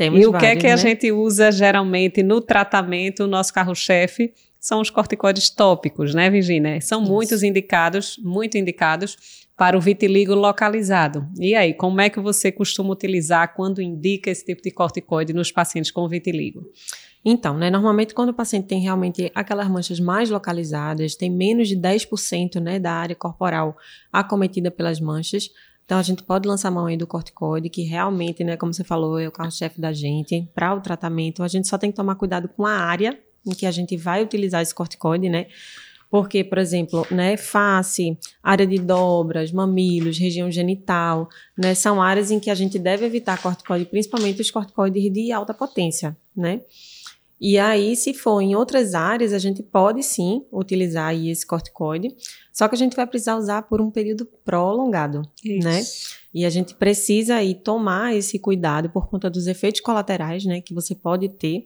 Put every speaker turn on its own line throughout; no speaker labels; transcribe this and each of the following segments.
Temos
e o
vários,
que é que
né?
a gente usa geralmente no tratamento, o nosso carro-chefe? São os corticoides tópicos, né, Virginia? São
Isso.
muitos indicados, muito indicados para o vitiligo localizado. E aí, como é que você costuma utilizar quando indica esse tipo de corticoide nos pacientes com vitiligo?
Então, né, normalmente quando o paciente tem realmente aquelas manchas mais localizadas, tem menos de 10% né, da área corporal acometida pelas manchas, então a gente pode lançar mão aí do corticoide, que realmente, né, como você falou, é o carro-chefe da gente. Para o tratamento, a gente só tem que tomar cuidado com a área em que a gente vai utilizar esse corticoide, né? Porque, por exemplo, né, face, área de dobras, mamilos, região genital, né, são áreas em que a gente deve evitar corticoide, principalmente os corticoides de alta potência, né? E aí, se for em outras áreas, a gente pode sim utilizar aí esse corticoide, só que a gente vai precisar usar por um período prolongado, né? E a gente precisa aí tomar esse cuidado por conta dos efeitos colaterais, né, que você pode ter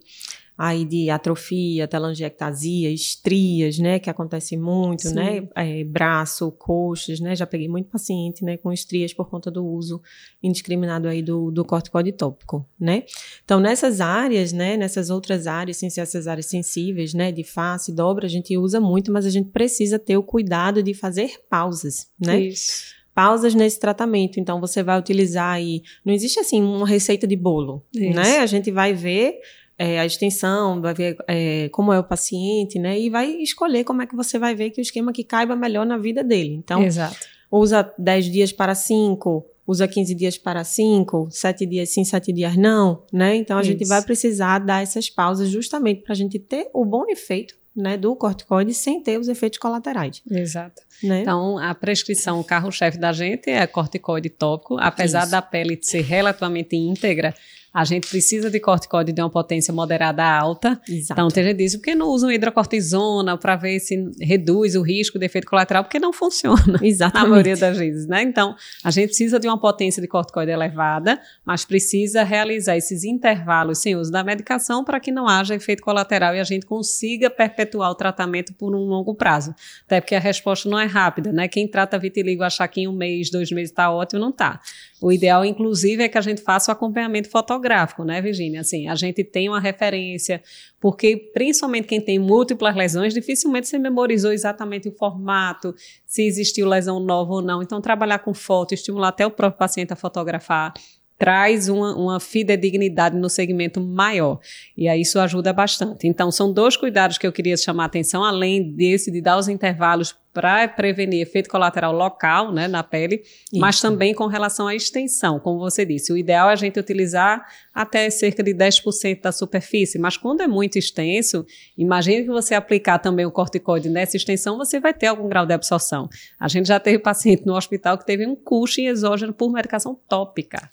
aí de atrofia, telangiectasia, estrias, né, que acontece muito,
Sim.
né, é, braço, coxas, né, já peguei muito paciente, né, com estrias por conta do uso indiscriminado aí do, do corticoide tópico, né. Então, nessas áreas, né, nessas outras áreas, sem ser essas áreas sensíveis, né, de face, dobra, a gente usa muito, mas a gente precisa ter o cuidado de fazer pausas, né
Isso.
pausas nesse tratamento. Então, você vai utilizar aí. Não existe assim uma receita de bolo,
Isso.
né? A gente vai ver é, a extensão, vai ver é, como é o paciente, né? E vai escolher como é que você vai ver que o esquema que caiba melhor na vida dele. Então,
Exato.
usa 10 dias para 5, usa 15 dias para 5, 7 dias sim, 7 dias não, né? Então, a gente
Isso.
vai precisar dar essas pausas justamente para a gente ter o bom efeito, né, do corticoide sem ter os efeitos colaterais,
Exato.
né?
Então, a prescrição, o carro-chefe da gente é corticoide tópico. Apesar
Isso.
da pele ser relativamente íntegra, a gente precisa de corticoide de uma potência moderada a alta.
Exato.
Então, tem gente que diz, por que não usam hidrocortisona para ver se reduz o risco de efeito colateral? Porque não funciona. Na
Exatamente.
maioria das vezes, né? Então, a gente precisa de uma potência de corticoide elevada, mas precisa realizar esses intervalos sem uso da medicação para que não haja efeito colateral e a gente consiga perpetuar o tratamento por um longo prazo. Até porque a resposta não é rápida, né? Quem trata vitiligo achar que em um mês, dois meses está ótimo, não está. O ideal, inclusive, é que a gente faça o acompanhamento fotográfico, né, Virginia? Assim, a gente tem uma referência, porque principalmente quem tem múltiplas lesões, dificilmente você memorizou exatamente o formato, se existiu lesão nova ou não. Então, trabalhar com foto, estimular até o próprio paciente a fotografar, traz uma, uma fidedignidade no segmento maior. E aí isso ajuda bastante. Então, são dois cuidados que eu queria chamar a atenção, além desse de dar os intervalos para prevenir efeito colateral local né, na pele, mas
Isso.
também com relação à extensão, como você disse. O ideal é a gente utilizar até cerca de 10% da superfície, mas quando é muito extenso, imagine que você aplicar também o corticoide nessa extensão, você vai ter algum grau de absorção. A gente já teve paciente no hospital que teve um cushing exógeno por medicação tópica.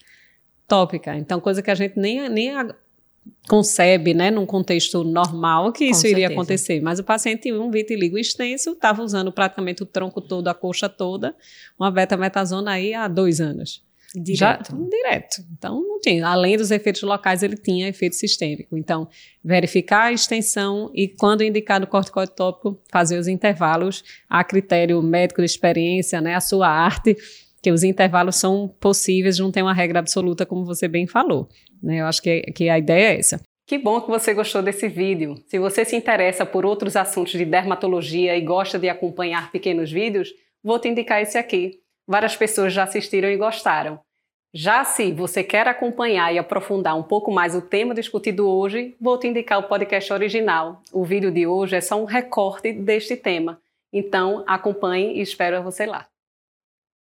Tópica. Então, coisa que a gente nem, nem a- concebe, né, num contexto normal, que
Com
isso iria
certeza.
acontecer. Mas o paciente tinha um vitiligo extenso, estava usando praticamente o tronco todo, a coxa toda, uma betametasona aí há dois anos.
Direto.
Já, direto. Então, não tinha. Além dos efeitos locais, ele tinha efeito sistêmico. Então, verificar a extensão e, quando indicado o corticoide tópico, fazer os intervalos a critério médico de experiência, né, a sua arte, que os intervalos são possíveis, não tem uma regra absoluta, como você bem falou. Né? Eu acho que, que a ideia é essa. Que bom que você gostou desse vídeo. Se você se interessa por outros assuntos de dermatologia e gosta de acompanhar pequenos vídeos, vou te indicar esse aqui. Várias pessoas já assistiram e gostaram. Já se você quer acompanhar e aprofundar um pouco mais o tema discutido hoje, vou te indicar o podcast original. O vídeo de hoje é só um recorte deste tema. Então, acompanhe e espero você lá.